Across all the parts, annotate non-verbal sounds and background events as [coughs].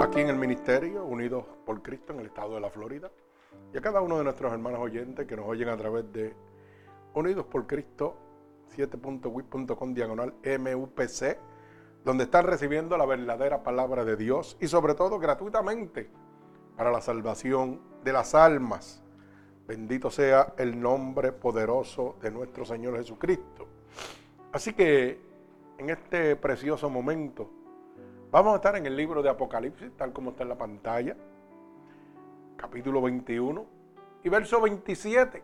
aquí en el ministerio, unidos por Cristo en el estado de la Florida, y a cada uno de nuestros hermanos oyentes que nos oyen a través de Unidos por Cristo 7.wit.com diagonal MUPC, donde están recibiendo la verdadera palabra de Dios y sobre todo gratuitamente para la salvación de las almas. Bendito sea el nombre poderoso de nuestro Señor Jesucristo. Así que en este precioso momento vamos a estar en el libro de Apocalipsis, tal como está en la pantalla, capítulo 21 y verso 27.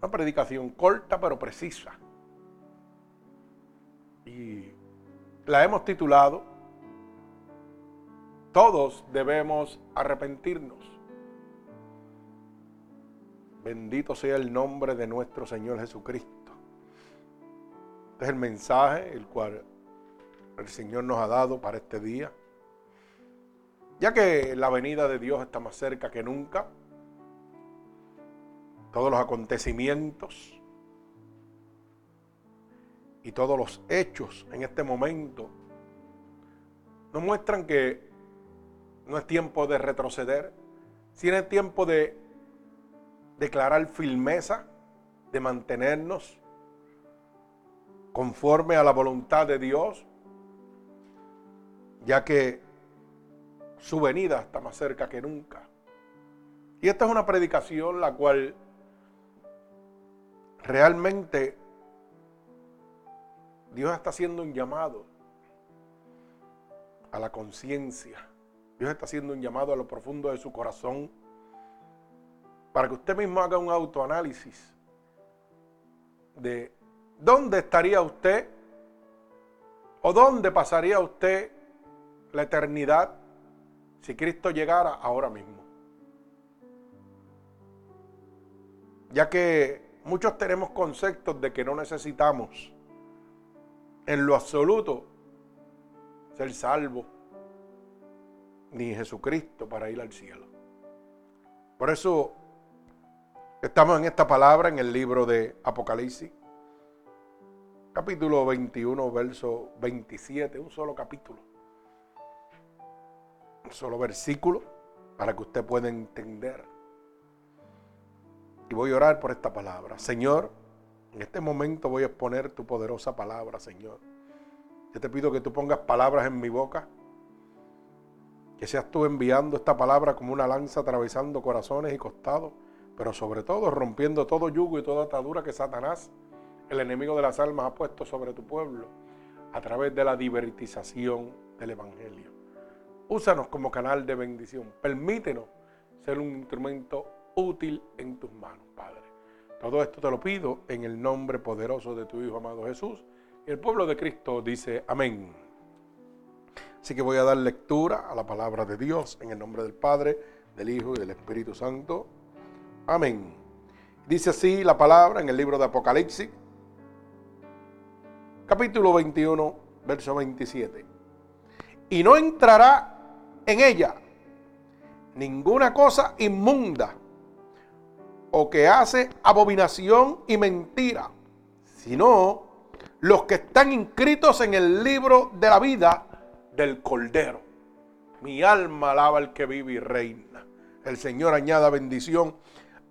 Una predicación corta pero precisa. Y la hemos titulado Todos debemos arrepentirnos. Bendito sea el nombre de nuestro Señor Jesucristo. Este es el mensaje el cual el Señor nos ha dado para este día. Ya que la venida de Dios está más cerca que nunca, todos los acontecimientos y todos los hechos en este momento nos muestran que no es tiempo de retroceder, sino es tiempo de declarar firmeza, de mantenernos conforme a la voluntad de Dios, ya que su venida está más cerca que nunca. Y esta es una predicación la cual realmente Dios está haciendo un llamado a la conciencia. Dios está haciendo un llamado a lo profundo de su corazón para que usted mismo haga un autoanálisis de dónde estaría usted o dónde pasaría usted la eternidad si Cristo llegara ahora mismo. Ya que muchos tenemos conceptos de que no necesitamos en lo absoluto ser salvo ni Jesucristo para ir al cielo. Por eso estamos en esta palabra en el libro de Apocalipsis, capítulo 21, verso 27, un solo capítulo, solo versículo para que usted pueda entender. Y voy a orar por esta palabra. Señor, en este momento voy a exponer tu poderosa palabra, Señor. Yo te pido que tú pongas palabras en mi boca. Que seas tú enviando esta palabra como una lanza atravesando corazones y costados, pero sobre todo rompiendo todo yugo y toda atadura que Satanás, el enemigo de las almas, ha puesto sobre tu pueblo a través de la divertización del Evangelio. Úsanos como canal de bendición. Permítenos ser un instrumento útil en tus manos, Padre. Todo esto te lo pido en el nombre poderoso de tu Hijo amado Jesús. Y el pueblo de Cristo dice amén. Así que voy a dar lectura a la palabra de Dios en el nombre del Padre, del Hijo y del Espíritu Santo. Amén. Dice así la palabra en el libro de Apocalipsis, capítulo 21, verso 27. Y no entrará en ella ninguna cosa inmunda o que hace abominación y mentira, sino los que están inscritos en el libro de la vida del Cordero. Mi alma alaba al que vive y reina. El Señor añada bendición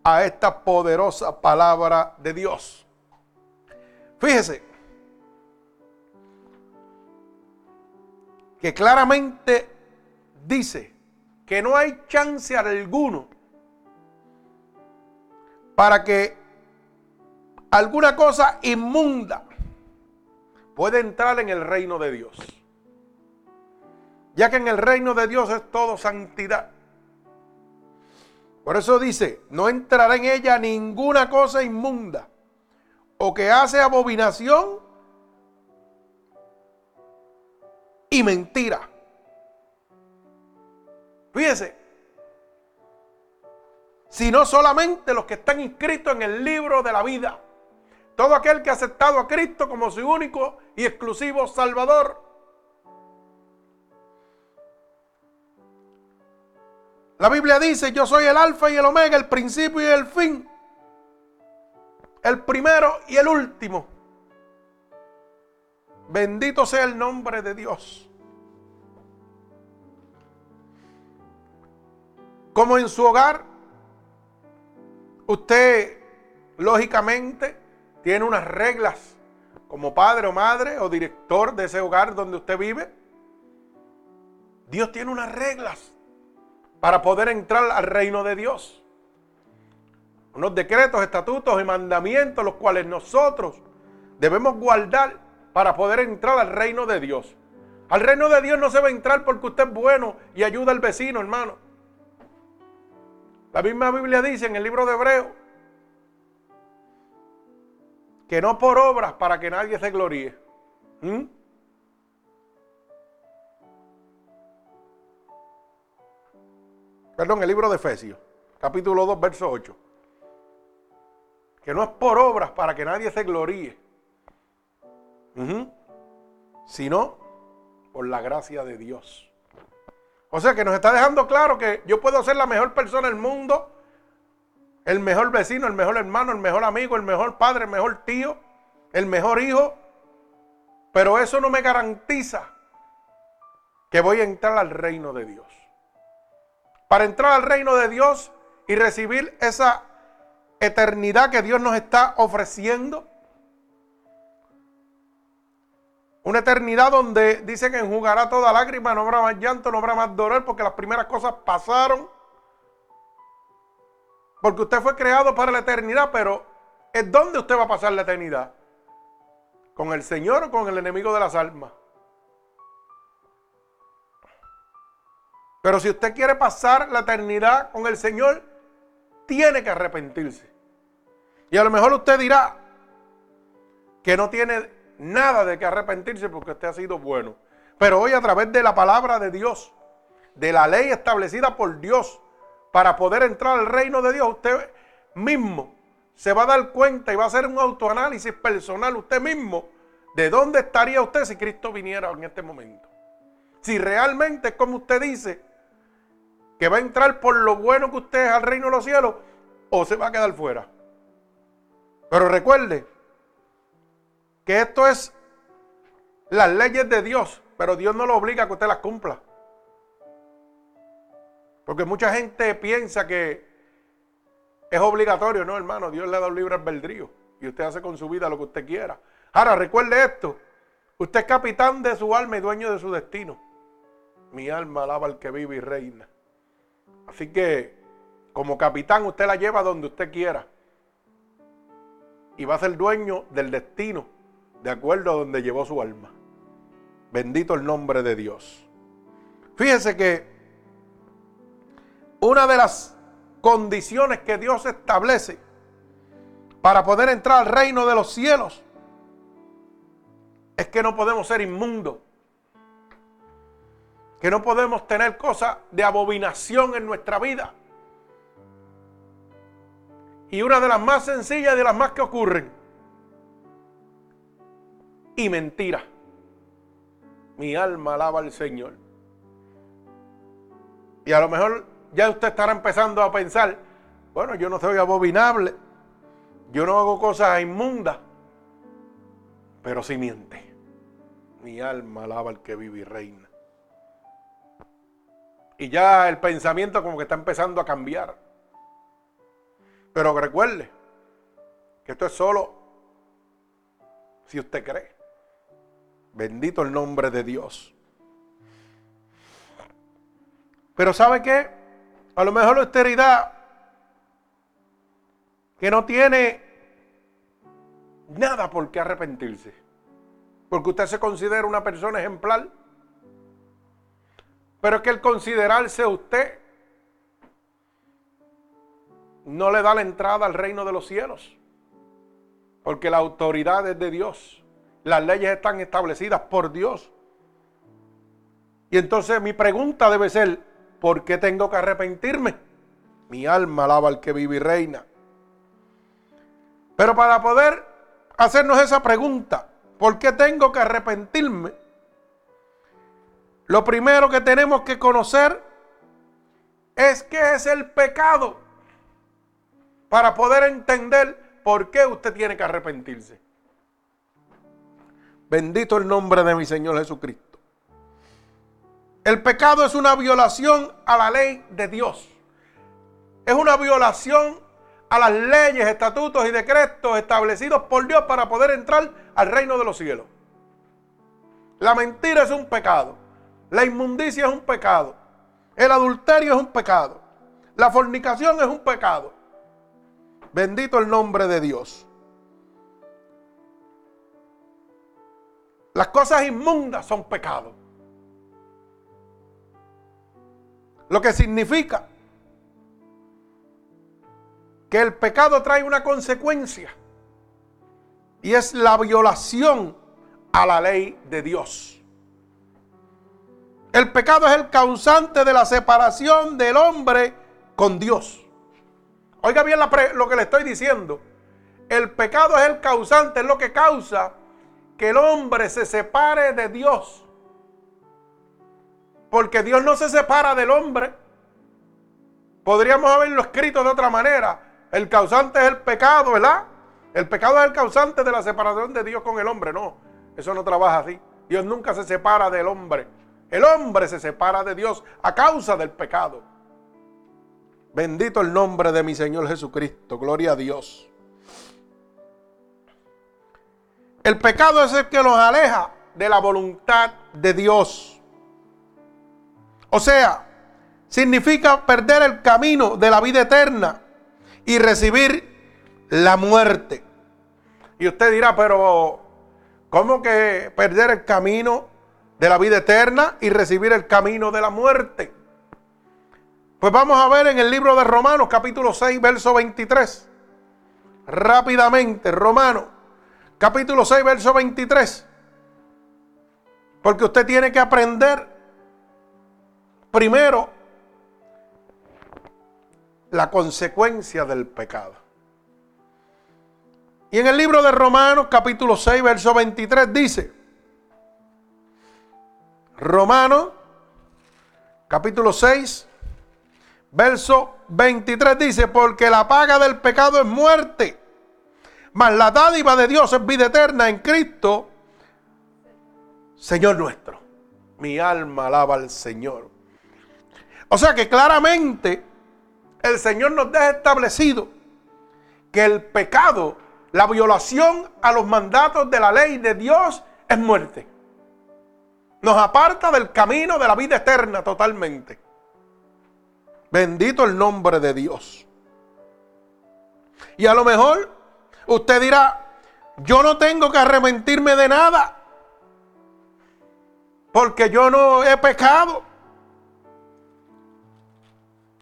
a esta poderosa palabra de Dios. Fíjese que claramente dice que no hay chance alguno para que alguna cosa inmunda pueda entrar en el reino de Dios. Ya que en el reino de Dios es todo santidad. Por eso dice, no entrará en ella ninguna cosa inmunda o que hace abominación y mentira. Fíjese, sino solamente los que están inscritos en el libro de la vida. Todo aquel que ha aceptado a Cristo como su único y exclusivo Salvador. La Biblia dice, yo soy el alfa y el omega, el principio y el fin. El primero y el último. Bendito sea el nombre de Dios. Como en su hogar, usted lógicamente tiene unas reglas como padre o madre o director de ese hogar donde usted vive. Dios tiene unas reglas para poder entrar al reino de Dios. Unos decretos, estatutos y mandamientos los cuales nosotros debemos guardar para poder entrar al reino de Dios. Al reino de Dios no se va a entrar porque usted es bueno y ayuda al vecino, hermano. La misma Biblia dice en el libro de Hebreo que no por obras para que nadie se gloríe. ¿Mm? Perdón, el libro de Efesios, capítulo 2, verso 8. Que no es por obras para que nadie se gloríe, sino por la gracia de Dios. O sea que nos está dejando claro que yo puedo ser la mejor persona del mundo, el mejor vecino, el mejor hermano, el mejor amigo, el mejor padre, el mejor tío, el mejor hijo, pero eso no me garantiza que voy a entrar al reino de Dios. Para entrar al reino de Dios y recibir esa eternidad que Dios nos está ofreciendo, Una eternidad donde dice que enjugará toda lágrima, no habrá más llanto, no habrá más dolor, porque las primeras cosas pasaron. Porque usted fue creado para la eternidad, pero ¿es dónde usted va a pasar la eternidad? ¿Con el Señor o con el enemigo de las almas? Pero si usted quiere pasar la eternidad con el Señor, tiene que arrepentirse. Y a lo mejor usted dirá que no tiene nada de que arrepentirse porque usted ha sido bueno. Pero hoy a través de la palabra de Dios, de la ley establecida por Dios, para poder entrar al reino de Dios, usted mismo se va a dar cuenta y va a hacer un autoanálisis personal usted mismo de dónde estaría usted si Cristo viniera en este momento. Si realmente es como usted dice, que va a entrar por lo bueno que usted es al reino de los cielos, o se va a quedar fuera. Pero recuerde, que esto es las leyes de Dios, pero Dios no lo obliga a que usted las cumpla. Porque mucha gente piensa que es obligatorio, no hermano, Dios le da un libre albedrío y usted hace con su vida lo que usted quiera. Ahora, recuerde esto, usted es capitán de su alma y dueño de su destino. Mi alma alaba al que vive y reina. Así que, como capitán, usted la lleva donde usted quiera. Y va a ser dueño del destino de acuerdo a donde llevó su alma. Bendito el nombre de Dios. Fíjese que una de las condiciones que Dios establece para poder entrar al reino de los cielos es que no podemos ser inmundos. Que no podemos tener cosas de abominación en nuestra vida. Y una de las más sencillas y de las más que ocurren y mentira. Mi alma alaba al Señor. Y a lo mejor ya usted estará empezando a pensar, bueno, yo no soy abominable, yo no hago cosas inmundas, pero si miente. Mi alma alaba al que vive y reina. Y ya el pensamiento como que está empezando a cambiar. Pero recuerde que esto es solo si usted cree. Bendito el nombre de Dios. Pero ¿sabe qué? A lo mejor la austeridad que no tiene nada por qué arrepentirse. Porque usted se considera una persona ejemplar. Pero es que el considerarse usted no le da la entrada al reino de los cielos. Porque la autoridad es de Dios. Las leyes están establecidas por Dios. Y entonces mi pregunta debe ser, ¿por qué tengo que arrepentirme? Mi alma alaba al que vive y reina. Pero para poder hacernos esa pregunta, ¿por qué tengo que arrepentirme? Lo primero que tenemos que conocer es qué es el pecado para poder entender por qué usted tiene que arrepentirse. Bendito el nombre de mi Señor Jesucristo. El pecado es una violación a la ley de Dios. es una violación a las leyes, estatutos y decretos establecidos por Dios para poder entrar al reino de los cielos. La mentira es un pecado. La inmundicia es un pecado. El adulterio es un pecado. La fornicación es un pecado. Bendito el nombre de Dios. Las cosas inmundas son pecados. Lo que significa que el pecado trae una consecuencia y es la violación a la ley de Dios. El pecado es el causante de la separación del hombre con Dios. Oiga bien lo que le estoy diciendo. El pecado es el causante, es lo que causa que el hombre se separe de Dios. Porque Dios no se separa del hombre. Podríamos haberlo escrito de otra manera. El causante es el pecado, ¿verdad? El pecado es el causante de la separación de Dios con el hombre. No, eso no trabaja así. Dios nunca se separa del hombre. El hombre se separa de Dios a causa del pecado. Bendito el nombre de mi Señor Jesucristo. Gloria a Dios. El pecado es el que nos aleja de la voluntad de Dios. O sea, significa perder el camino de la vida eterna y recibir la muerte. Y usted dirá, pero ¿cómo que perder el camino de la vida eterna y recibir el camino de la muerte? Pues vamos a ver en el libro de Romanos capítulo 6, verso 23. Rápidamente, Romanos capítulo 6, verso 23. Porque usted tiene que aprender primero la consecuencia del pecado. Y en el libro de Romanos capítulo 6, verso 23 dice, Romanos capítulo 6, verso 23 dice, porque la paga del pecado es muerte, mas la dádiva de Dios es vida eterna en Cristo, Señor nuestro. Mi alma alaba al Señor. O sea que claramente el Señor nos deja establecido que el pecado, la violación a los mandatos de la ley de Dios es muerte. Nos aparta del camino de la vida eterna totalmente. Bendito el nombre de Dios. Y a lo mejor usted dirá, yo no tengo que arrepentirme de nada. Porque yo no he pecado.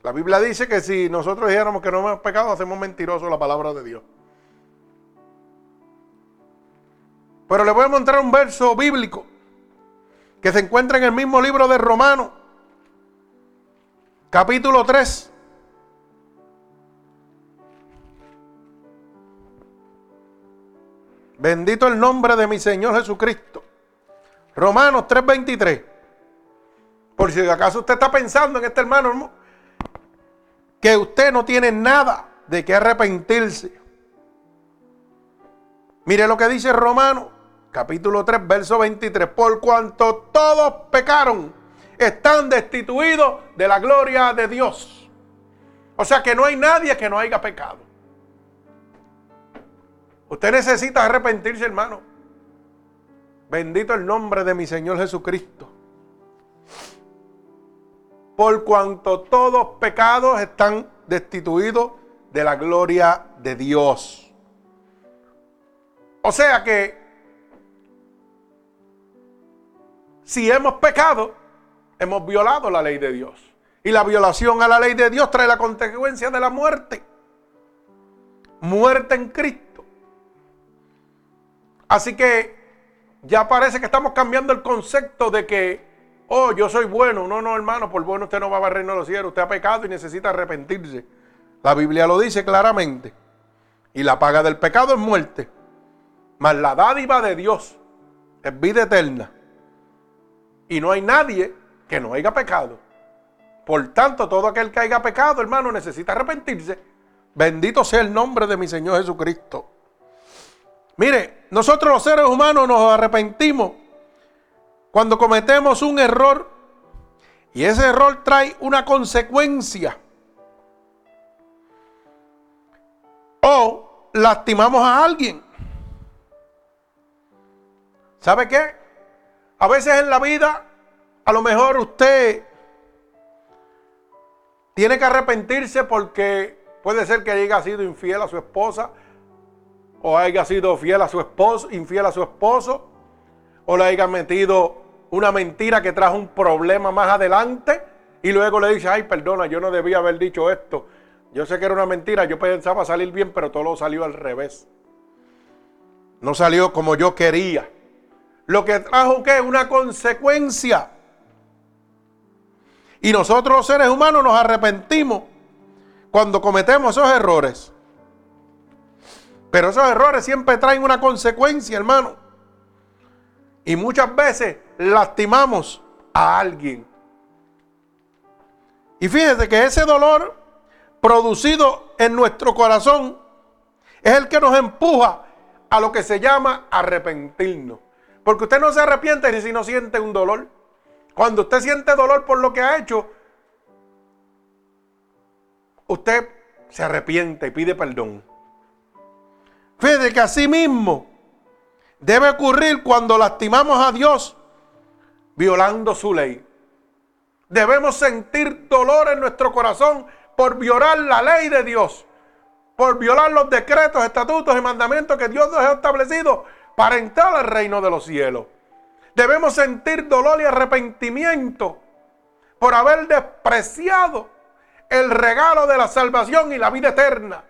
La Biblia dice que si nosotros dijéramos que no hemos pecado, hacemos mentiroso la palabra de Dios. Pero le voy a mostrar un verso bíblico que se encuentra en el mismo libro de Romanos, capítulo 3. Bendito el nombre de mi Señor Jesucristo. Romanos 3:23. Por si acaso usted está pensando en este hermano, que usted no tiene nada de qué arrepentirse. Mire lo que dice Romano, capítulo 3, verso 23. Por cuanto todos pecaron, están destituidos de la gloria de Dios. O sea que no hay nadie que no haya pecado. Usted necesita arrepentirse, hermano. Bendito el nombre de mi Señor Jesucristo por cuanto todos pecados están destituidos de la gloria de Dios. O sea que si hemos pecado, hemos violado la ley de Dios. Y la violación a la ley de Dios trae la consecuencia de la muerte. Muerte en Cristo. Así que ya parece que estamos cambiando el concepto de que oh, yo soy bueno. No, no, hermano, por bueno usted no va a reino de los cielos. Usted ha pecado y necesita arrepentirse. La Biblia lo dice claramente. Y la paga del pecado es muerte. Mas la dádiva de Dios es vida eterna. Y no hay nadie que no haya pecado. Por tanto, todo aquel que haya pecado, hermano, necesita arrepentirse. Bendito sea el nombre de mi Señor Jesucristo. Mire, nosotros los seres humanos nos arrepentimos cuando cometemos un error y ese error trae una consecuencia, o lastimamos a alguien. ¿Sabe qué? A veces en la vida, a lo mejor usted tiene que arrepentirse porque puede ser que haya sido infiel a su esposa, o haya sido fiel a su esposo, infiel a su esposo, o le haya metido una mentira que trajo un problema más adelante y luego le dice, ay, perdona, yo no debía haber dicho esto. Yo sé que era una mentira, yo pensaba salir bien, pero todo salió al revés. No salió como yo quería. Lo que trajo que una consecuencia. Y nosotros los seres humanos nos arrepentimos cuando cometemos esos errores. Pero esos errores siempre traen una consecuencia, hermano. Y muchas veces lastimamos a alguien. Y fíjese que ese dolor producido en nuestro corazón es el que nos empuja a lo que se llama arrepentirnos. Porque usted no se arrepiente si no siente un dolor. Cuando usted siente dolor por lo que ha hecho, usted se arrepiente y pide perdón. Fíjese que así mismo debe ocurrir cuando lastimamos a Dios violando su ley. Debemos sentir dolor en nuestro corazón por violar la ley de Dios, por violar los decretos, estatutos y mandamientos que Dios nos ha establecido para entrar al reino de los cielos. Debemos sentir dolor y arrepentimiento por haber despreciado el regalo de la salvación y la vida eterna,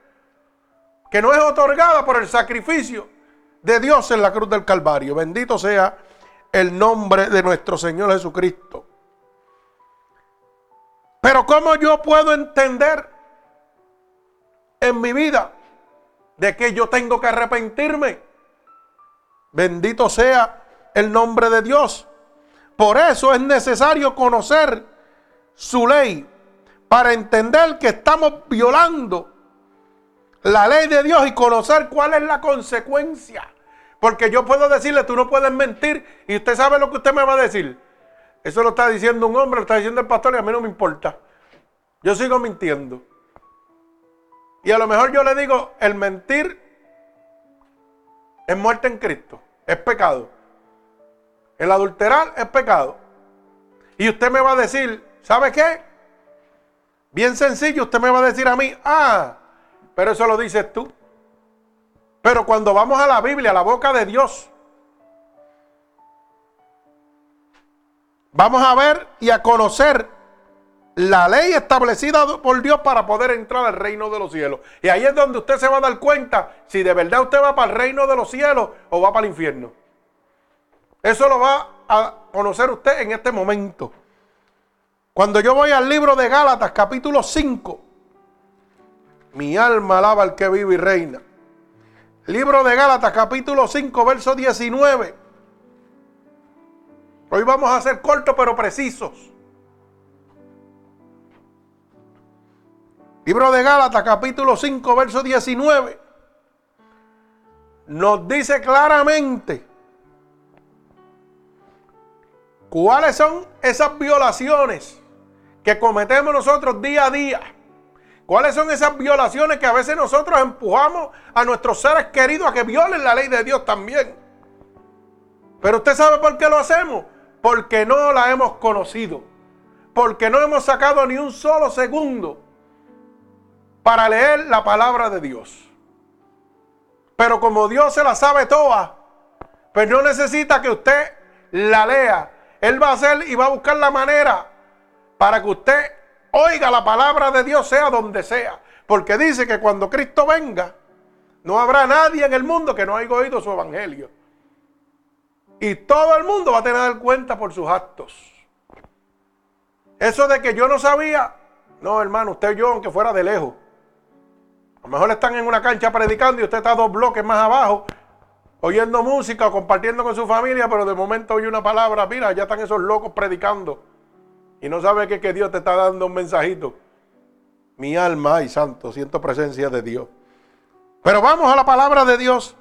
que no es otorgada por el sacrificio de Dios en la cruz del Calvario. Bendito sea el nombre de nuestro Señor Jesucristo. Pero ¿cómo yo puedo entender en mi vida de que yo tengo que arrepentirme? Bendito sea el nombre de Dios. Por eso es necesario conocer su ley para entender que estamos violando la ley de Dios y conocer cuál es la consecuencia. Porque yo puedo decirle, tú no puedes mentir y usted sabe lo que usted me va a decir. Eso lo está diciendo un hombre, lo está diciendo el pastor y a mí no me importa. Yo sigo mintiendo. Y a lo mejor yo le digo, el mentir es muerte en Cristo, es pecado. El adulterar es pecado. Y usted me va a decir, ¿sabe qué? Bien sencillo, usted me va a decir a mí, ah, pero eso lo dices tú. Pero cuando vamos a la Biblia, a la boca de Dios, Vamos a ver y a conocer la ley establecida por Dios para poder entrar al reino de los cielos. Y ahí es donde usted se va a dar cuenta si de verdad usted va para el reino de los cielos o va para el infierno. Eso lo va a conocer usted en este momento. Cuando yo voy al libro de Gálatas, capítulo 5, mi alma alaba al que vive y reina. Libro de Gálatas, capítulo 5, verso 19. Hoy vamos a ser cortos pero precisos. Libro de Gálatas, capítulo 5, verso 19. Nos dice claramente cuáles son esas violaciones que cometemos nosotros día a día. ¿Cuáles son esas violaciones que a veces nosotros empujamos a nuestros seres queridos a que violen la ley de Dios también? Pero usted sabe por qué lo hacemos porque no la hemos conocido, porque no hemos sacado ni un solo segundo para leer la palabra de Dios. Pero como Dios se la sabe toda, pues no necesita que usted la lea. Él va a hacer y va a buscar la manera para que usted oiga la palabra de Dios sea donde sea. Porque dice que cuando Cristo venga, no habrá nadie en el mundo que no haya oído su evangelio. Y todo el mundo va a tener cuenta por sus actos. Eso de que yo no sabía, no hermano, usted y yo, aunque fuera de lejos. A lo mejor están en una cancha predicando y usted está dos bloques más abajo, oyendo música o compartiendo con su familia, pero de momento oye una palabra, mira, ya están esos locos predicando. Y no sabe que, que Dios te está dando un mensajito. Mi alma, ay santo, siento presencia de Dios. Pero vamos a la palabra de Dios.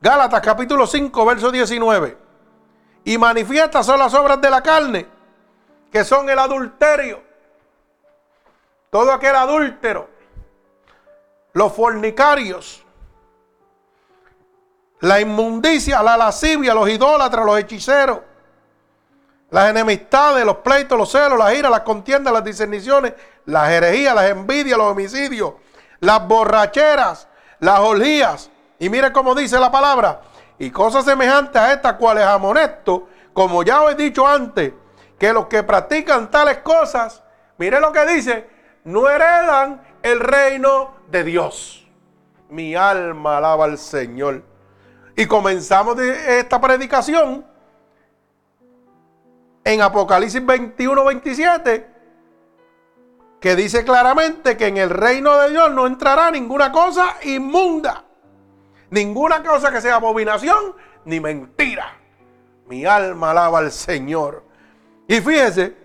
Gálatas capítulo 5, verso 19. Y manifiestas son las obras de la carne, que son el adulterio. Todo aquel adúltero, los fornicarios, la inmundicia, la lascivia, los idólatras, los hechiceros, las enemistades, los pleitos, los celos, las iras, las contiendas, las discerniciones, las herejías, las envidias, los homicidios, las borracheras, las orgías. Y mire cómo dice la palabra. Y cosas semejantes a estas cuales amonesto, como ya os he dicho antes, que los que practican tales cosas, mire lo que dice, no heredan el reino de Dios. Mi alma alaba al Señor. Y comenzamos esta predicación en Apocalipsis 21, 27, que dice claramente que en el reino de Dios no entrará ninguna cosa inmunda, ninguna cosa que sea abominación ni mentira. Mi alma alaba al Señor. Y fíjese,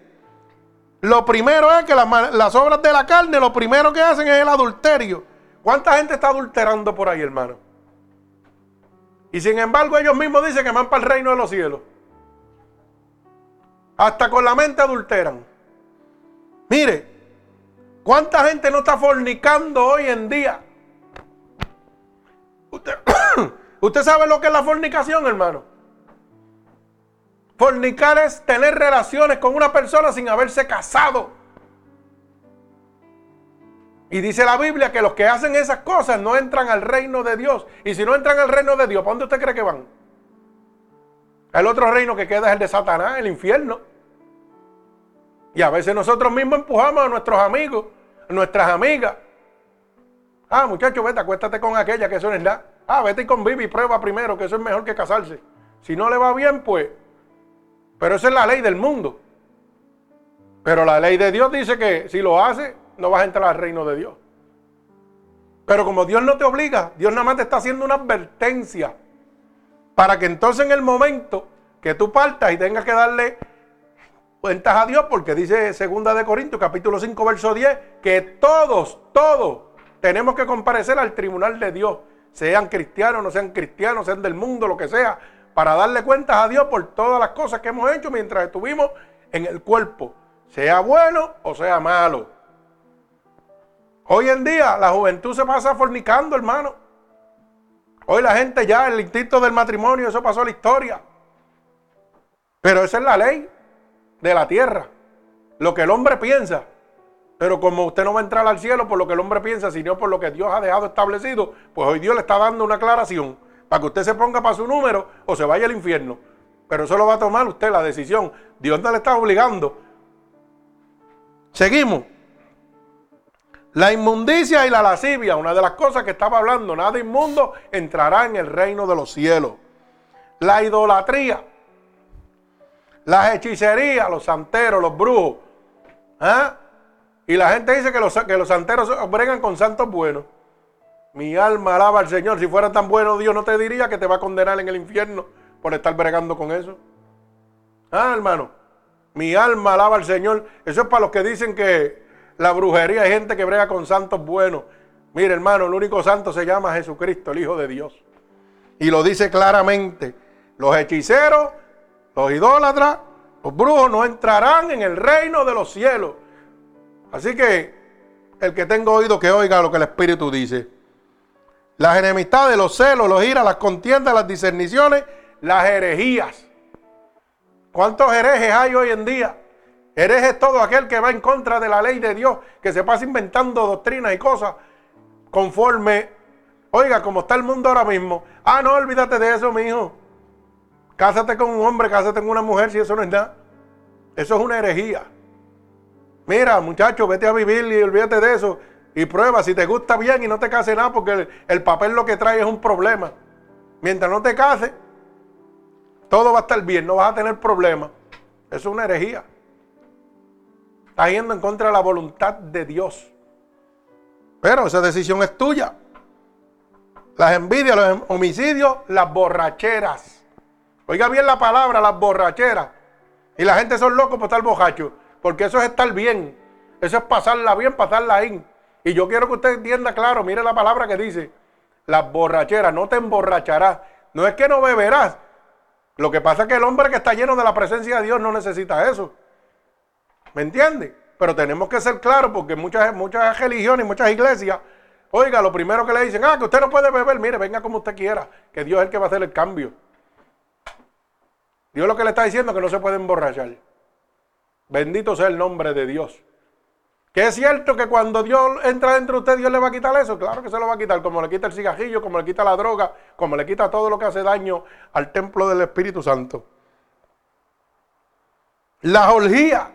lo primero es que las, las obras de la carne, lo primero que hacen es el adulterio. ¿Cuánta gente está adulterando por ahí, hermano? Y sin embargo ellos mismos dicen que van para el reino de los cielos. Hasta con la mente adulteran. Mire, ¿cuánta gente no está fornicando hoy en día? Usted, [coughs] ¿Usted sabe lo que es la fornicación, hermano? Fornicar es tener relaciones con una persona sin haberse casado. Y dice la Biblia que los que hacen esas cosas no entran al reino de Dios. Y si no entran al reino de Dios, ¿para dónde usted cree que van? El otro reino que queda es el de Satanás, el infierno. Y a veces nosotros mismos empujamos a nuestros amigos, a nuestras amigas. Ah, muchacho, vete, acuéstate con aquella, que eso no es nada. Ah, vete con Bibi y prueba primero, que eso es mejor que casarse. Si no le va bien, pues. Pero esa es la ley del mundo. Pero la ley de Dios dice que si lo hace, no vas a entrar al reino de Dios. Pero como Dios no te obliga, Dios nada más te está haciendo una advertencia para que entonces en el momento que tú partas y tengas que darle cuentas a Dios, porque dice segunda de Corintios capítulo 5 verso 10, que todos, todos tenemos que comparecer al tribunal de Dios, sean cristianos, no sean cristianos, sean del mundo, lo que sea, para darle cuentas a Dios por todas las cosas que hemos hecho mientras estuvimos en el cuerpo, sea bueno o sea malo. Hoy en día la juventud se pasa fornicando, hermano. Hoy la gente ya, el instinto del matrimonio, eso pasó a la historia. Pero esa es la ley de la tierra. Lo que el hombre piensa. Pero como usted no va a entrar al cielo por lo que el hombre piensa, sino por lo que Dios ha dejado establecido, pues hoy Dios le está dando una aclaración para que usted se ponga para su número o se vaya al infierno. Pero eso lo va a tomar usted la decisión. Dios no le está obligando. Seguimos. La inmundicia y la lascivia, una de las cosas que estaba hablando, nada inmundo entrará en el reino de los cielos. La idolatría, las hechicerías, los santeros, los brujos. ¿ah? Y la gente dice que los, que los santeros bregan con santos buenos. Mi alma alaba al Señor. Si fuera tan bueno, Dios no te diría que te va a condenar en el infierno por estar bregando con eso. Ah, hermano. Mi alma alaba al Señor. Eso es para los que dicen que la brujería, hay gente que brega con santos buenos. Mire, hermano, el único santo se llama Jesucristo, el Hijo de Dios. Y lo dice claramente. Los hechiceros, los idólatras, los brujos no entrarán en el reino de los cielos. Así que el que tenga oído que oiga lo que el Espíritu dice. Las enemistades, los celos, los iras, las contiendas, las discerniciones, las herejías. ¿Cuántos herejes hay hoy en día? Hereje todo aquel que va en contra de la ley de Dios, que se pasa inventando doctrinas y cosas conforme, oiga, como está el mundo ahora mismo. Ah, no, olvídate de eso, mi hijo. Cásate con un hombre, cásate con una mujer, si eso no es nada. Eso es una herejía. Mira, muchacho, vete a vivir y olvídate de eso. Y prueba si te gusta bien y no te case nada, porque el, el papel lo que trae es un problema. Mientras no te cases, todo va a estar bien, no vas a tener problemas. Eso es una herejía. Estás yendo en contra de la voluntad de Dios. Pero esa decisión es tuya. Las envidias, los homicidios, las borracheras. Oiga bien la palabra, las borracheras. Y la gente son locos por estar borracho. Porque eso es estar bien. Eso es pasarla bien, pasarla ahí. Y yo quiero que usted entienda claro, mire la palabra que dice. Las borracheras, no te emborracharás. No es que no beberás. Lo que pasa es que el hombre que está lleno de la presencia de Dios no necesita eso. ¿Me entiende? Pero tenemos que ser claros porque muchas, muchas religiones, muchas iglesias, Oiga, lo primero que le dicen, ah, que usted no puede beber, mire, venga como usted quiera, que Dios es el que va a hacer el cambio. Dios lo que le está diciendo es que no se puede emborrachar. Bendito sea el nombre de Dios. Que es cierto que cuando Dios entra dentro de usted, Dios le va a quitar eso. Claro que se lo va a quitar, como le quita el cigajillo, como le quita la droga, como le quita todo lo que hace daño al templo del Espíritu Santo. Las orgías.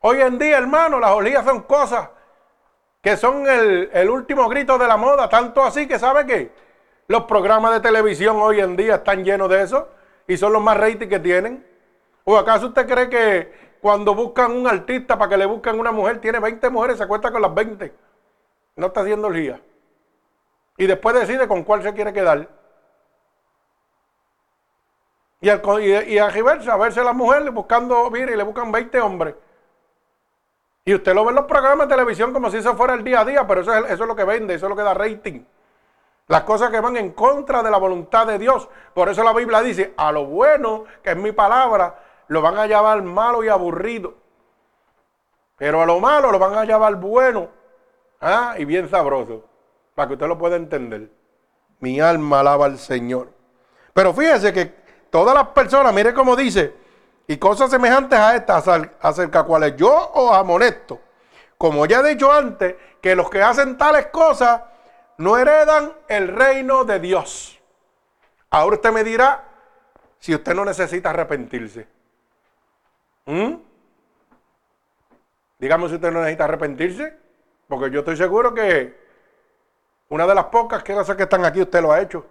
Hoy en día, hermano, las orgías son cosas que son el, último grito de la moda. Tanto así que, ¿sabe qué? Los programas de televisión hoy en día están llenos de eso y son los más rating que tienen. ¿O acaso usted cree que cuando buscan un artista para que le busquen una mujer, tiene 20 mujeres, se acuesta con las 20. No está haciendo orgía. Y después decide con cuál se quiere quedar. Y, al, y, a a verse la mujer buscando, mire, y le buscan 20 hombres. Y usted lo ve en los programas de televisión como si eso fuera el día a día, pero eso es, eso es lo que vende, eso es lo que da rating. Las cosas que van en contra de la voluntad de Dios. Por eso la Biblia dice, a lo bueno, que es mi palabra, lo van a llamar malo y aburrido. Pero a lo malo lo van a llamar bueno ¿ah? y bien sabroso, para que usted lo pueda entender. Mi alma alaba al Señor. Pero fíjese que todas las personas, mire cómo dice, y cosas semejantes a estas, acerca cuales yo os amonesto, como ya he dicho antes, que los que hacen tales cosas no heredan el reino de Dios. Ahora usted me dirá si usted no necesita arrepentirse. ¿Mm? Dígame si usted no necesita arrepentirse, porque yo estoy seguro que una de las pocas cosas que están aquí usted lo ha hecho.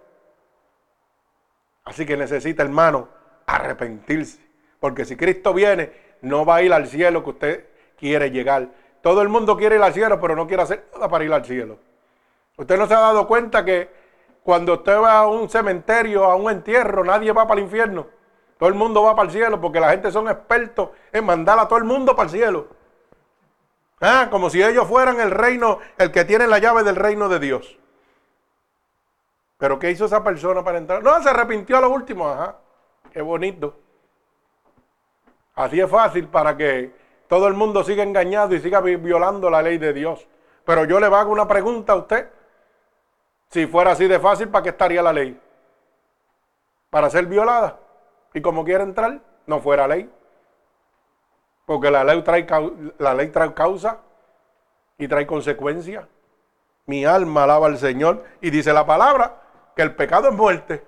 Así que necesita, hermano, arrepentirse. Porque si Cristo viene, no va a ir al cielo que usted quiere llegar. Todo el mundo quiere ir al cielo, pero no quiere hacer nada para ir al cielo. Usted no se ha dado cuenta que cuando usted va a un cementerio, a un entierro, nadie va para el infierno. Todo el mundo va para el cielo porque la gente son expertos en mandar a todo el mundo para el cielo. Ah, como si ellos fueran el reino, el que tiene la llave del reino de Dios. Pero ¿qué hizo esa persona para entrar? No, se arrepintió a lo último. Ajá, qué bonito. Así es fácil para que todo el mundo siga engañado y siga violando la ley de Dios. Pero yo le hago una pregunta a usted. Si fuera así de fácil, ¿para qué estaría la ley? ¿Para ser violada? y como quiere entrar, no fuera ley. Porque la ley trae, la ley trae causa y trae consecuencia. Mi alma alaba al Señor y dice la palabra que el pecado es muerte.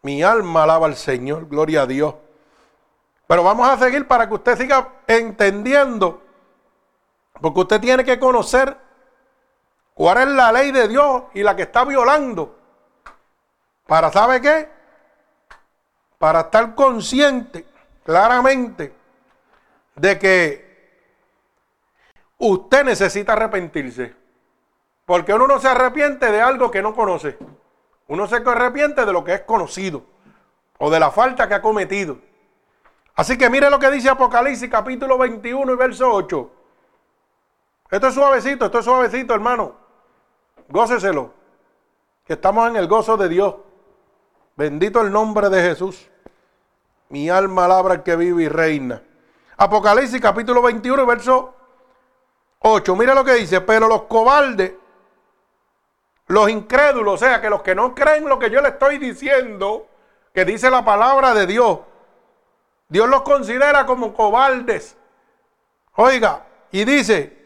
Mi alma alaba al Señor, gloria a Dios. Pero vamos a seguir para que usted siga entendiendo, porque usted tiene que conocer cuál es la ley de Dios y la que está violando. Para, ¿sabe qué? para estar consciente claramente de que usted necesita arrepentirse. Porque uno no se arrepiente de algo que no conoce. Uno se arrepiente de lo que es conocido o de la falta que ha cometido. Así que mire lo que dice Apocalipsis capítulo 21 y verso 8. Esto es suavecito, esto es suavecito, hermano. Góceselo. Que estamos en el gozo de Dios. Bendito el nombre de Jesús. Mi alma alabra al que vive y reina. Apocalipsis capítulo 21, verso 8. Mira lo que dice. Pero los cobardes, los incrédulos, o sea, que los que no creen lo que yo le estoy diciendo, que dice la palabra de Dios, Dios los considera como cobardes. Oiga, y dice,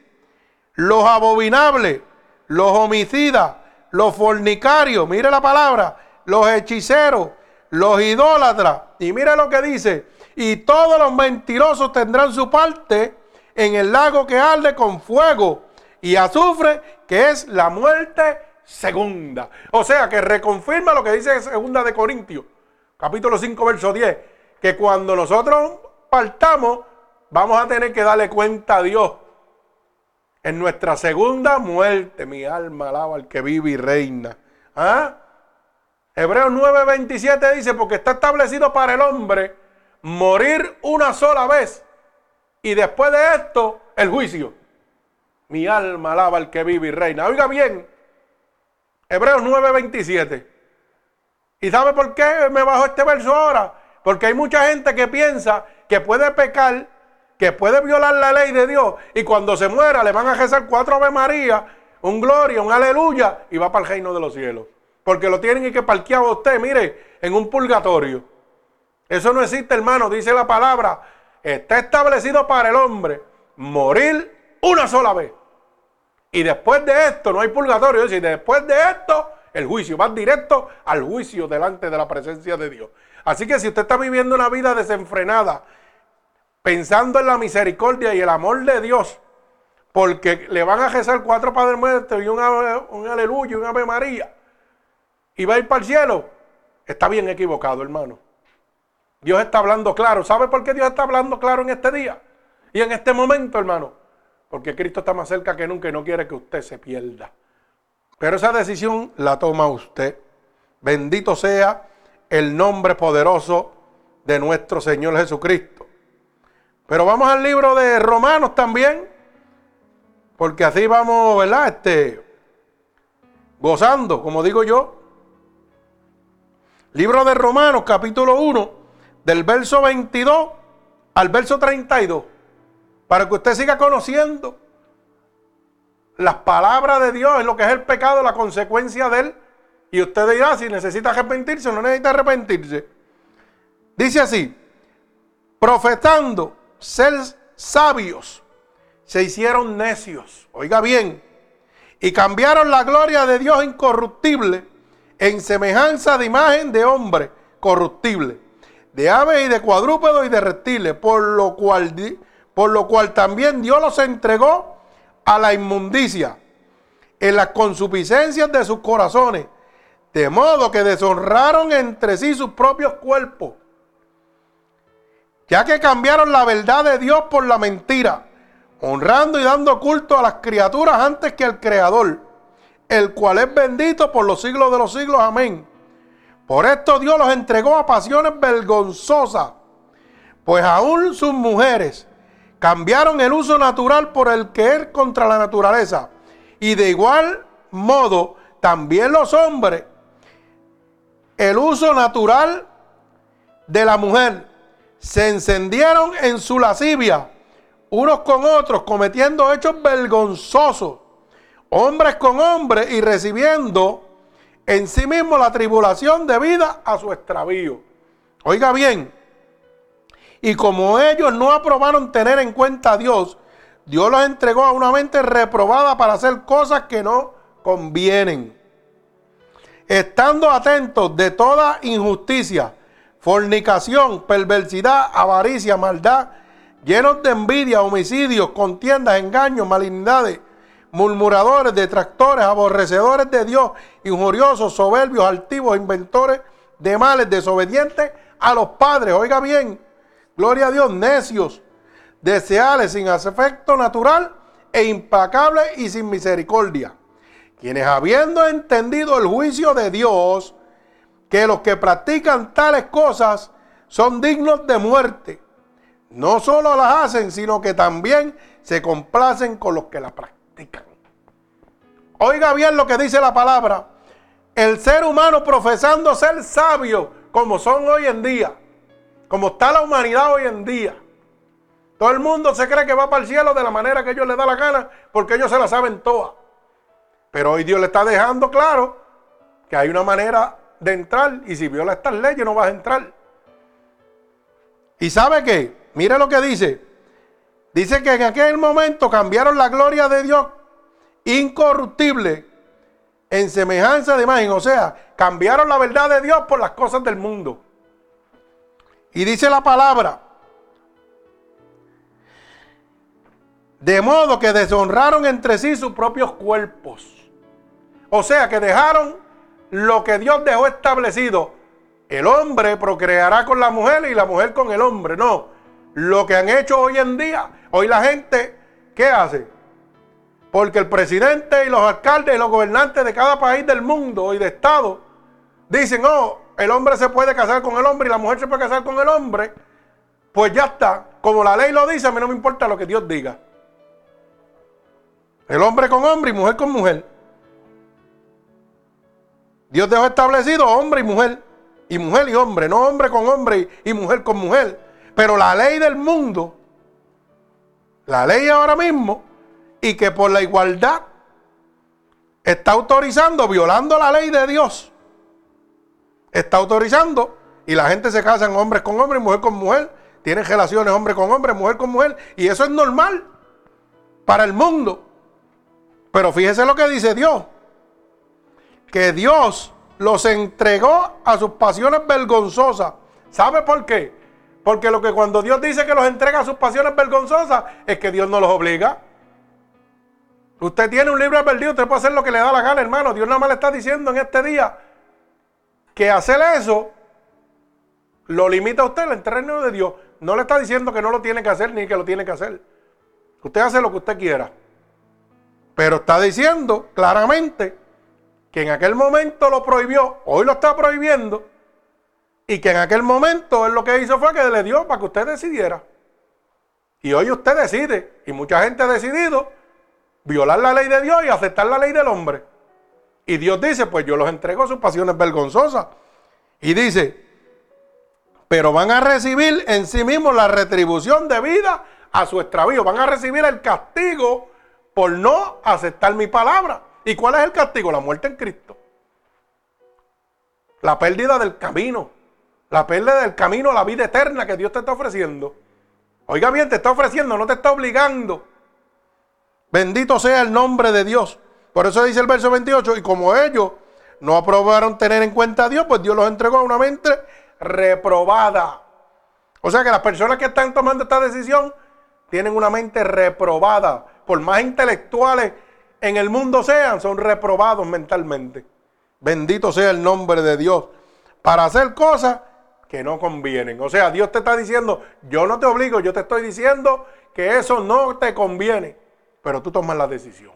los abominables, los homicidas, los fornicarios, mire la palabra, los hechiceros, los idólatras. Y mira lo que dice, y todos los mentirosos tendrán su parte en el lago que arde con fuego y azufre, que es la muerte segunda. O sea, que reconfirma lo que dice segunda de Corintios, capítulo 5, verso 10, que cuando nosotros partamos, vamos a tener que darle cuenta a Dios. En nuestra segunda muerte, mi alma alaba al que vive y reina. ¿Ah? Hebreos 9:27 dice, porque está establecido para el hombre morir una sola vez y después de esto el juicio. Mi alma alaba al que vive y reina. Oiga bien, Hebreos 9:27. ¿Y sabe por qué me bajo este verso ahora? Porque hay mucha gente que piensa que puede pecar, que puede violar la ley de Dios y cuando se muera le van a rezar cuatro Ave María un gloria, un aleluya y va para el reino de los cielos. Porque lo tienen y que parquear a usted, mire, en un purgatorio. Eso no existe, hermano, dice la palabra. Está establecido para el hombre morir una sola vez. Y después de esto no hay purgatorio. Es decir, después de esto, el juicio. Va directo al juicio delante de la presencia de Dios. Así que si usted está viviendo una vida desenfrenada, pensando en la misericordia y el amor de Dios, porque le van a rezar cuatro Padres Muertos y un, un aleluya y un Ave María, y va a ir para el cielo, está bien equivocado, hermano. Dios está hablando claro. ¿Sabe por qué Dios está hablando claro en este día? Y en este momento, hermano. Porque Cristo está más cerca que nunca y no quiere que usted se pierda. Pero esa decisión la toma usted. Bendito sea el nombre poderoso de nuestro Señor Jesucristo. Pero vamos al libro de Romanos también. Porque así vamos, ¿verdad? Este, gozando, como digo yo. Libro de Romanos, capítulo 1, del verso 22 al verso 32, para que usted siga conociendo las palabras de Dios, en lo que es el pecado, la consecuencia de él. Y usted dirá si necesita arrepentirse o no necesita arrepentirse. Dice así, profetando ser sabios, se hicieron necios. Oiga bien, y cambiaron la gloria de Dios incorruptible en semejanza de imagen de hombre corruptible, de aves y de cuadrúpedos y de reptiles, por lo cual, por lo cual también Dios los entregó a la inmundicia en las consuficiencias de sus corazones, de modo que deshonraron entre sí sus propios cuerpos, ya que cambiaron la verdad de Dios por la mentira, honrando y dando culto a las criaturas antes que al Creador el cual es bendito por los siglos de los siglos. Amén. Por esto Dios los entregó a pasiones vergonzosas, pues aún sus mujeres cambiaron el uso natural por el que es contra la naturaleza. Y de igual modo, también los hombres, el uso natural de la mujer, se encendieron en su lascivia, unos con otros, cometiendo hechos vergonzosos hombres con hombres y recibiendo en sí mismo la tribulación debida a su extravío. Oiga bien, y como ellos no aprobaron tener en cuenta a Dios, Dios los entregó a una mente reprobada para hacer cosas que no convienen. Estando atentos de toda injusticia, fornicación, perversidad, avaricia, maldad, llenos de envidia, homicidios, contiendas, engaños, malignidades, murmuradores, detractores, aborrecedores de Dios, injuriosos, soberbios, altivos, inventores de males, desobedientes a los padres. Oiga bien, gloria a Dios, necios, deseales, sin afecto natural e implacables y sin misericordia. Quienes habiendo entendido el juicio de Dios, que los que practican tales cosas son dignos de muerte, no solo las hacen, sino que también se complacen con los que las practican. Oiga bien lo que dice la palabra. El ser humano profesando ser sabio, como son hoy en día, como está la humanidad hoy en día. Todo el mundo se cree que va para el cielo de la manera que ellos les da la gana, porque ellos se la saben todas. Pero hoy Dios le está dejando claro que hay una manera de entrar, y si viola estas leyes no vas a entrar. ¿Y sabe qué? Mire lo que dice. Dice que en aquel momento cambiaron la gloria de Dios incorruptible en semejanza de imagen. O sea, cambiaron la verdad de Dios por las cosas del mundo. Y dice la palabra, de modo que deshonraron entre sí sus propios cuerpos. O sea, que dejaron lo que Dios dejó establecido. El hombre procreará con la mujer y la mujer con el hombre. No, lo que han hecho hoy en día Hoy la gente, ¿qué hace? Porque el presidente y los alcaldes y los gobernantes de cada país del mundo y de estado dicen, oh, el hombre se puede casar con el hombre y la mujer se puede casar con el hombre, pues ya está. Como la ley lo dice, a mí no me importa lo que Dios diga. El hombre con hombre y mujer con mujer. Dios dejó establecido hombre y mujer. Y mujer y hombre, no hombre con hombre y mujer con mujer. Pero la ley del mundo la ley ahora mismo y que por la igualdad está autorizando, violando la ley de Dios. Está autorizando y la gente se casa en hombres con hombres, mujer con mujer. Tienen relaciones hombre con hombre, mujer con mujer. Y eso es normal para el mundo. Pero fíjese lo que dice Dios. Que Dios los entregó a sus pasiones vergonzosas. ¿Sabe por qué? Porque lo que cuando Dios dice que los entrega a sus pasiones vergonzosas es que Dios no los obliga. Usted tiene un libro perdido, usted puede hacer lo que le da la gana, hermano. Dios nada más le está diciendo en este día que hacer eso lo limita a usted el terreno de Dios. No le está diciendo que no lo tiene que hacer ni que lo tiene que hacer. Usted hace lo que usted quiera. Pero está diciendo claramente que en aquel momento lo prohibió, hoy lo está prohibiendo, y que en aquel momento él lo que hizo fue que le dio para que usted decidiera. Y hoy usted decide, y mucha gente ha decidido violar la ley de Dios y aceptar la ley del hombre. Y Dios dice, pues yo los entrego sus pasiones vergonzosas. Y dice, pero van a recibir en sí mismos la retribución de vida a su extravío. Van a recibir el castigo por no aceptar mi palabra. ¿Y cuál es el castigo? La muerte en Cristo. La pérdida del camino. La pérdida del camino a la vida eterna que Dios te está ofreciendo. Oiga bien, te está ofreciendo, no te está obligando. Bendito sea el nombre de Dios. Por eso dice el verso 28, y como ellos no aprobaron tener en cuenta a Dios, pues Dios los entregó a una mente reprobada. O sea que las personas que están tomando esta decisión tienen una mente reprobada. Por más intelectuales en el mundo sean, son reprobados mentalmente. Bendito sea el nombre de Dios. Para hacer cosas que no convienen. O sea, Dios te está diciendo, yo no te obligo, yo te estoy diciendo que eso no te conviene. Pero tú tomas la decisión.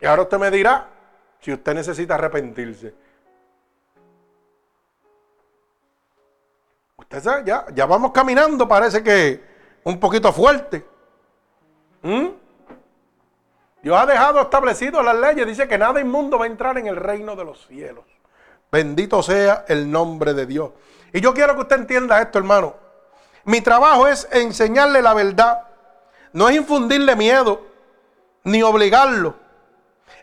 Y ahora usted me dirá si usted necesita arrepentirse. Usted sabe, ya, ya vamos caminando, parece que un poquito fuerte. ¿Mm? Dios ha dejado establecido las leyes. Dice que nada inmundo va a entrar en el reino de los cielos. Bendito sea el nombre de Dios. Y yo quiero que usted entienda esto, hermano. Mi trabajo es enseñarle la verdad. No es infundirle miedo, ni obligarlo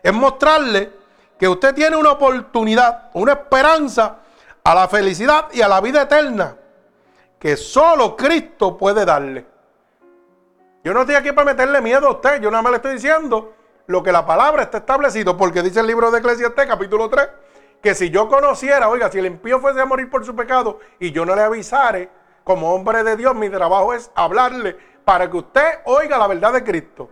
es mostrarle que usted tiene una oportunidad, una esperanza a la felicidad y a la vida eterna que solo Cristo puede darle. Yo no estoy aquí para meterle miedo a usted, yo nada más le estoy diciendo lo que la palabra está establecido, porque dice el libro de Eclesiastés capítulo 3, que si yo conociera, oiga, si el impío fuese a morir por su pecado y yo no le avisare, como hombre de Dios, mi trabajo es hablarle para que usted oiga la verdad de Cristo.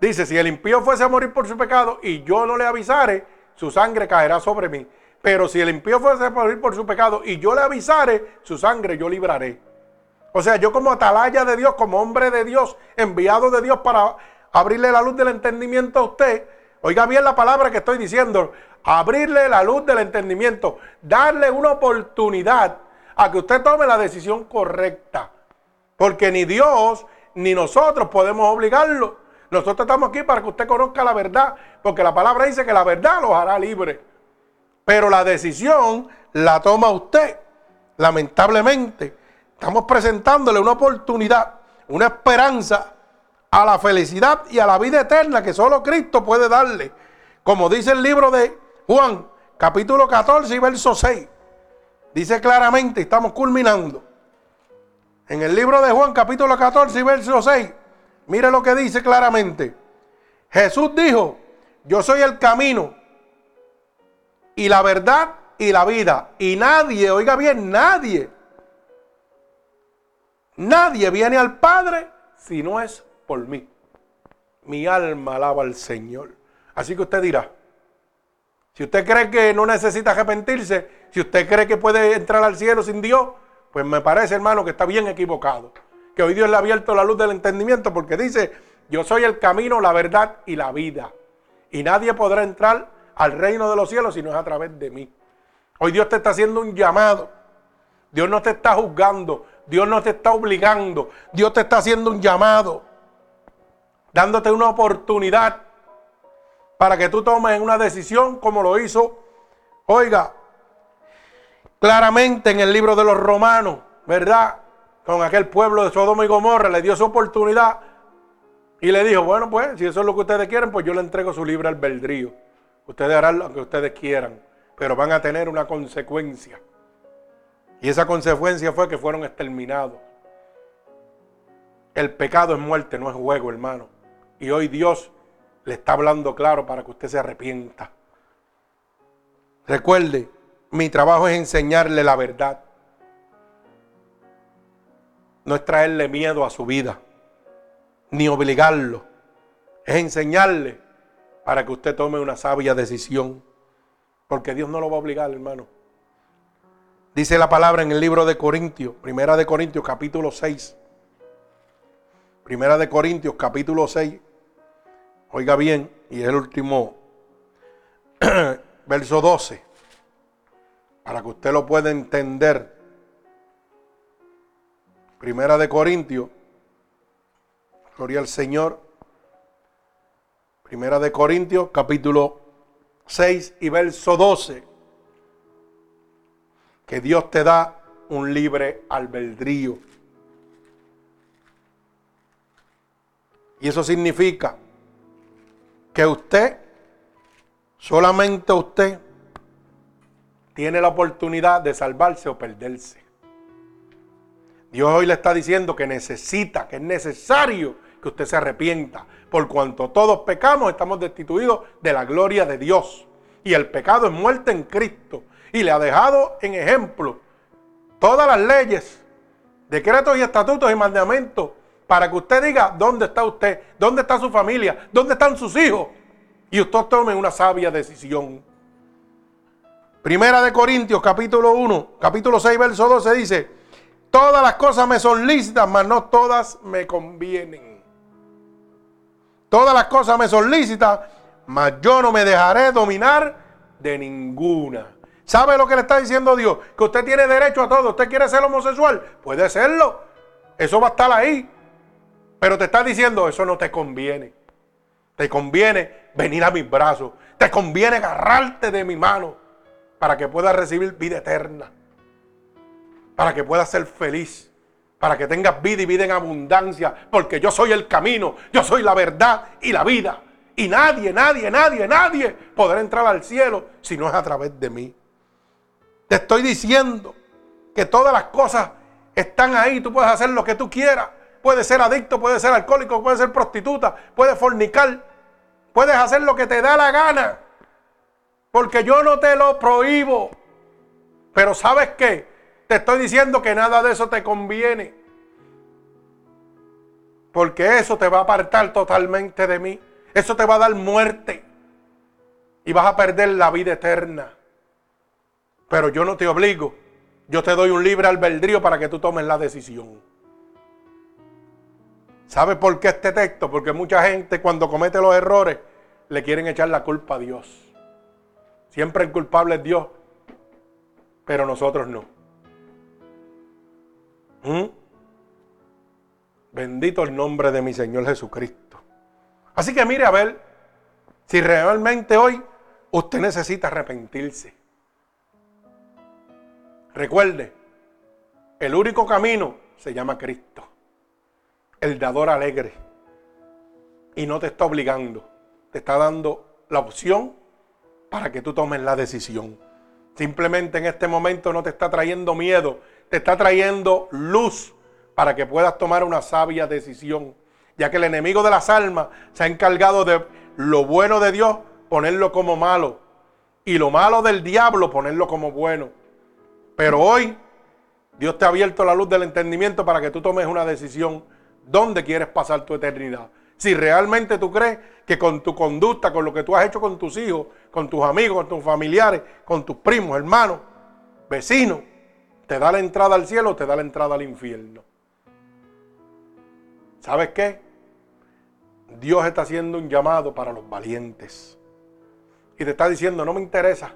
Dice, si el impío fuese a morir por su pecado y yo no le avisare, su sangre caerá sobre mí. Pero si el impío fuese a morir por su pecado y yo le avisare, su sangre yo libraré. O sea, yo como atalaya de Dios, como hombre de Dios, enviado de Dios para abrirle la luz del entendimiento a usted, oiga bien la palabra que estoy diciendo, abrirle la luz del entendimiento, darle una oportunidad a que usted tome la decisión correcta. Porque ni Dios ni nosotros podemos obligarlo. Nosotros estamos aquí para que usted conozca la verdad, porque la palabra dice que la verdad los hará libre. Pero la decisión la toma usted, lamentablemente. Estamos presentándole una oportunidad, una esperanza a la felicidad y a la vida eterna que solo Cristo puede darle. Como dice el libro de Juan, capítulo 14 y verso 6. Dice claramente, estamos culminando. En el libro de Juan, capítulo 14 y verso 6, Mire lo que dice claramente. Jesús dijo, yo soy el camino y la verdad y la vida. Y nadie, oiga bien, nadie, nadie viene al Padre si no es por mí. Mi alma alaba al Señor. Así que usted dirá, si usted cree que no necesita arrepentirse, si usted cree que puede entrar al cielo sin Dios, pues me parece, hermano, que está bien equivocado que hoy Dios le ha abierto la luz del entendimiento porque dice, yo soy el camino, la verdad y la vida. Y nadie podrá entrar al reino de los cielos si no es a través de mí. Hoy Dios te está haciendo un llamado. Dios no te está juzgando. Dios no te está obligando. Dios te está haciendo un llamado. Dándote una oportunidad para que tú tomes una decisión como lo hizo, oiga, claramente en el libro de los romanos, ¿verdad? con aquel pueblo de Sodoma y Gomorra, le dio su oportunidad Y le dijo, bueno, pues, si eso es lo que ustedes quieren, pues yo le entrego su libre albedrío. Ustedes harán lo que ustedes quieran, pero van a tener una consecuencia. Y esa consecuencia fue que fueron exterminados. El pecado es muerte, no es juego, hermano. Y hoy Dios le está hablando claro para que usted se arrepienta. Recuerde, mi trabajo es enseñarle la verdad. No es traerle miedo a su vida, ni obligarlo. Es enseñarle para que usted tome una sabia decisión. Porque Dios no lo va a obligar, hermano. Dice la palabra en el libro de Corintios, Primera de Corintios capítulo 6. Primera de Corintios capítulo 6. Oiga bien, y es el último [clears throat] verso 12, para que usted lo pueda entender. Primera de Corintios, gloria al Señor. Primera de Corintios, capítulo 6 y verso 12. Que Dios te da un libre albedrío. Y eso significa que usted, solamente usted, tiene la oportunidad de salvarse o perderse. Dios hoy le está diciendo que necesita, que es necesario que usted se arrepienta. Por cuanto todos pecamos, estamos destituidos de la gloria de Dios. Y el pecado es muerte en Cristo. Y le ha dejado en ejemplo todas las leyes, decretos y estatutos y mandamientos para que usted diga dónde está usted, dónde está su familia, dónde están sus hijos. Y usted tome una sabia decisión. Primera de Corintios, capítulo 1, capítulo 6, verso 12 dice, todas las cosas me son lícitas, mas no todas me convienen. Todas las cosas me son lícitas, mas yo no me dejaré dominar de ninguna. ¿Sabe lo que le está diciendo Dios? Que usted tiene derecho a todo. ¿Usted quiere ser homosexual? Puede serlo. Eso va a estar ahí. Pero te está diciendo, eso no te conviene. Te conviene venir a mis brazos. Te conviene agarrarte de mi mano para que puedas recibir vida eterna. Para que puedas ser feliz. Para que tengas vida y vida en abundancia. Porque yo soy el camino. Yo soy la verdad y la vida. Y nadie, nadie, nadie, nadie podrá entrar al cielo si no es a través de mí. Te estoy diciendo que todas las cosas están ahí. Tú puedes hacer lo que tú quieras. Puedes ser adicto, puedes ser alcohólico, puedes ser prostituta, puedes fornicar, puedes hacer lo que te da la gana. Porque yo no te lo prohíbo. Pero ¿sabes qué? Te estoy diciendo que nada de eso te conviene. Porque eso te va a apartar totalmente de mí. Eso te va a dar muerte. Y vas a perder la vida eterna. Pero yo no te obligo. Yo te doy un libre albedrío para que tú tomes la decisión. ¿Sabe por qué este texto? Porque mucha gente cuando comete los errores le quieren echar la culpa a Dios. Siempre el culpable es Dios, pero nosotros no. ¿Mm? Bendito el nombre de mi Señor Jesucristo. Así que mire a ver si realmente hoy usted necesita arrepentirse. Recuerde, el único camino se llama Cristo el dador alegre. Y no te está obligando, te está dando la opción para que tú tomes la decisión. Simplemente en este momento no te está trayendo miedo, te está trayendo luz para que puedas tomar una sabia decisión. Ya que el enemigo de las almas se ha encargado de lo bueno de Dios ponerlo como malo y lo malo del diablo ponerlo como bueno. Pero hoy Dios te ha abierto la luz del entendimiento para que tú tomes una decisión dónde quieres pasar tu eternidad. Si realmente tú crees que con tu conducta, con lo que tú has hecho con tus hijos, con tus amigos, con tus familiares, con tus primos, hermanos, vecinos, te da la entrada al cielo o te da la entrada al infierno. ¿Sabes qué? Dios está haciendo un llamado para los valientes. Y te está diciendo, no me interesa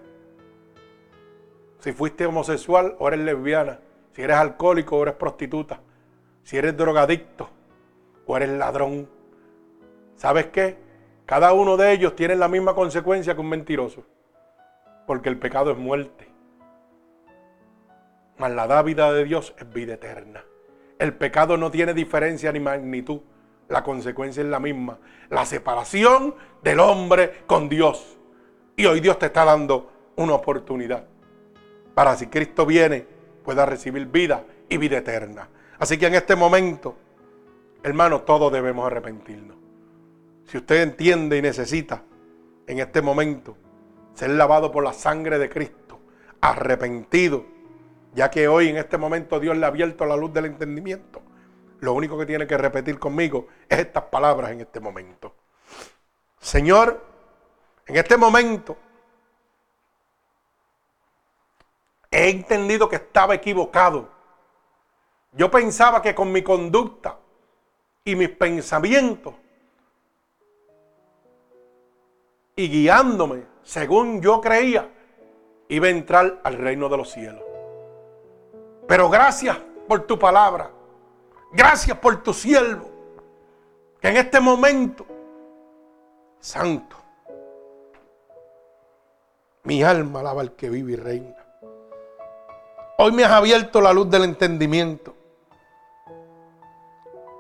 si fuiste homosexual o eres lesbiana, si eres alcohólico o eres prostituta, si eres drogadicto, o eres ladrón. ¿Sabes qué? Cada uno de ellos tiene la misma consecuencia que un mentiroso. Porque el pecado es muerte. Mas la dávida de Dios es vida eterna. El pecado no tiene diferencia ni magnitud. la consecuencia es la misma. La separación del hombre con Dios. Y hoy Dios te está dando una oportunidad para si Cristo viene pueda recibir vida y vida eterna. Así que en este momento, hermano, todos debemos arrepentirnos. Si usted entiende y necesita en este momento ser lavado por la sangre de Cristo, arrepentido, ya que hoy en este momento Dios le ha abierto la luz del entendimiento, lo único que tiene que repetir conmigo es estas palabras en este momento. Señor, en este momento he entendido que estaba equivocado. Yo pensaba que con mi conducta y mis pensamientos y guiándome según yo creía, iba a entrar al reino de los cielos. Pero gracias por tu palabra. Gracias por tu siervo. Que en este momento, santo, mi alma alaba al que vive y reina. Hoy me has abierto la luz del entendimiento.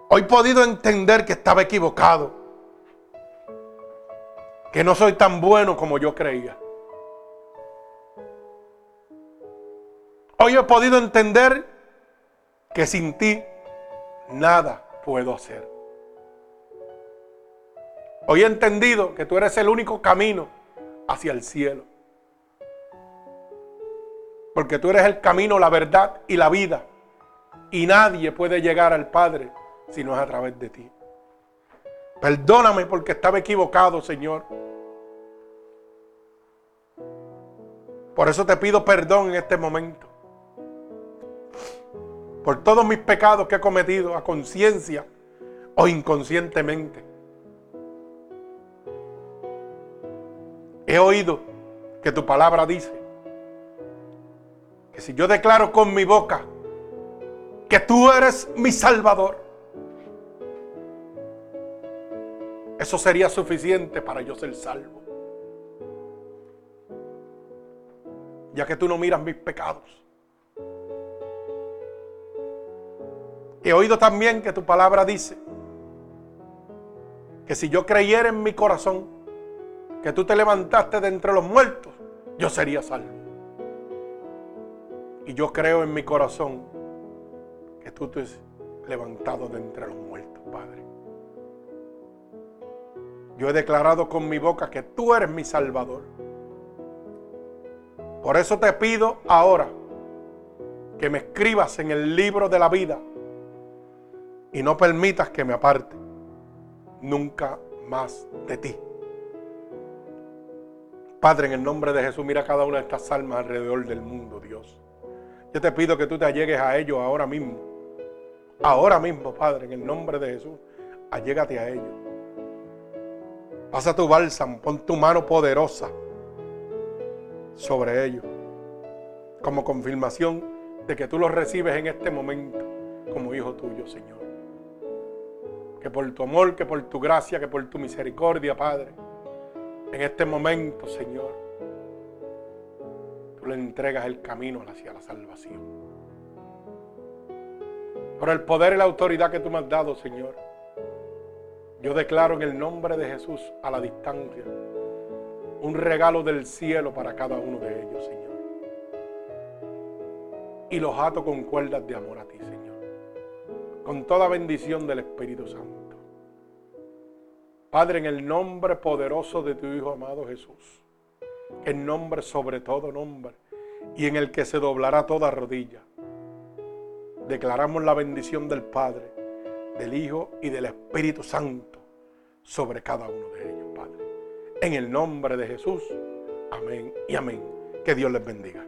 Hoy he podido entender que estaba equivocado. Que no soy tan bueno como yo creía. Hoy he podido entender que sin ti nada puedo hacer. Hoy he entendido que tú eres el único camino hacia el cielo. Porque tú eres el camino, la verdad y la vida. Y nadie puede llegar al Padre si no es a través de ti. Perdóname porque estaba equivocado, Señor. Por eso te pido perdón en este momento por todos mis pecados que he cometido a conciencia o inconscientemente. He oído que tu palabra dice que si yo declaro con mi boca que tú eres mi Salvador, eso sería suficiente para yo ser salvo. Ya que tú no miras mis pecados. He oído también que tu palabra dice que si yo creyera en mi corazón que tú te levantaste de entre los muertos, yo sería salvo. Y yo creo en mi corazón que tú te has levantado de entre los muertos, Padre. Yo he declarado con mi boca que tú eres mi Salvador. Por eso te pido ahora que me escribas en el libro de la vida y no permitas que me aparte nunca más de ti. Padre, en el nombre de Jesús, mira cada una de estas almas alrededor del mundo, Dios. Yo te pido que tú te allegues a ellos ahora mismo. Ahora mismo, Padre, en el nombre de Jesús, allégate a ellos. Pasa tu bálsamo, pon tu mano poderosa sobre ellos, como confirmación de que tú los recibes en este momento como hijo tuyo, Señor que por tu amor, que por tu gracia, que por tu misericordia, Padre, en este momento, Señor, tú le entregas el camino hacia la salvación. Por el poder y la autoridad que tú me has dado, Señor, yo declaro en el nombre de Jesús a la distancia un regalo del cielo para cada uno de ellos, Señor. Y los ato con cuerdas de amor a ti, Señor con toda bendición del Espíritu Santo. Padre, en el nombre poderoso de tu Hijo amado Jesús, el nombre sobre todo nombre, y en el que se doblará toda rodilla, declaramos la bendición del Padre, del Hijo y del Espíritu Santo sobre cada uno de ellos, Padre. En el nombre de Jesús, amén y amén. Que Dios les bendiga.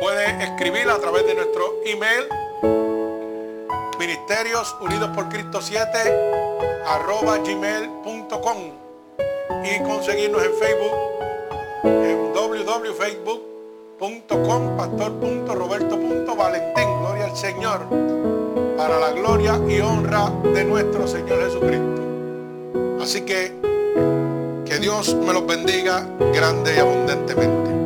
Puede escribir a través de nuestro email Ministerios Unidos por Cristo 7 arroba y conseguirnos en Facebook en www.facebook.com pastor.roberto.valentín gloria al Señor para la gloria y honra de nuestro Señor Jesucristo. Así que que Dios me los bendiga grande y abundantemente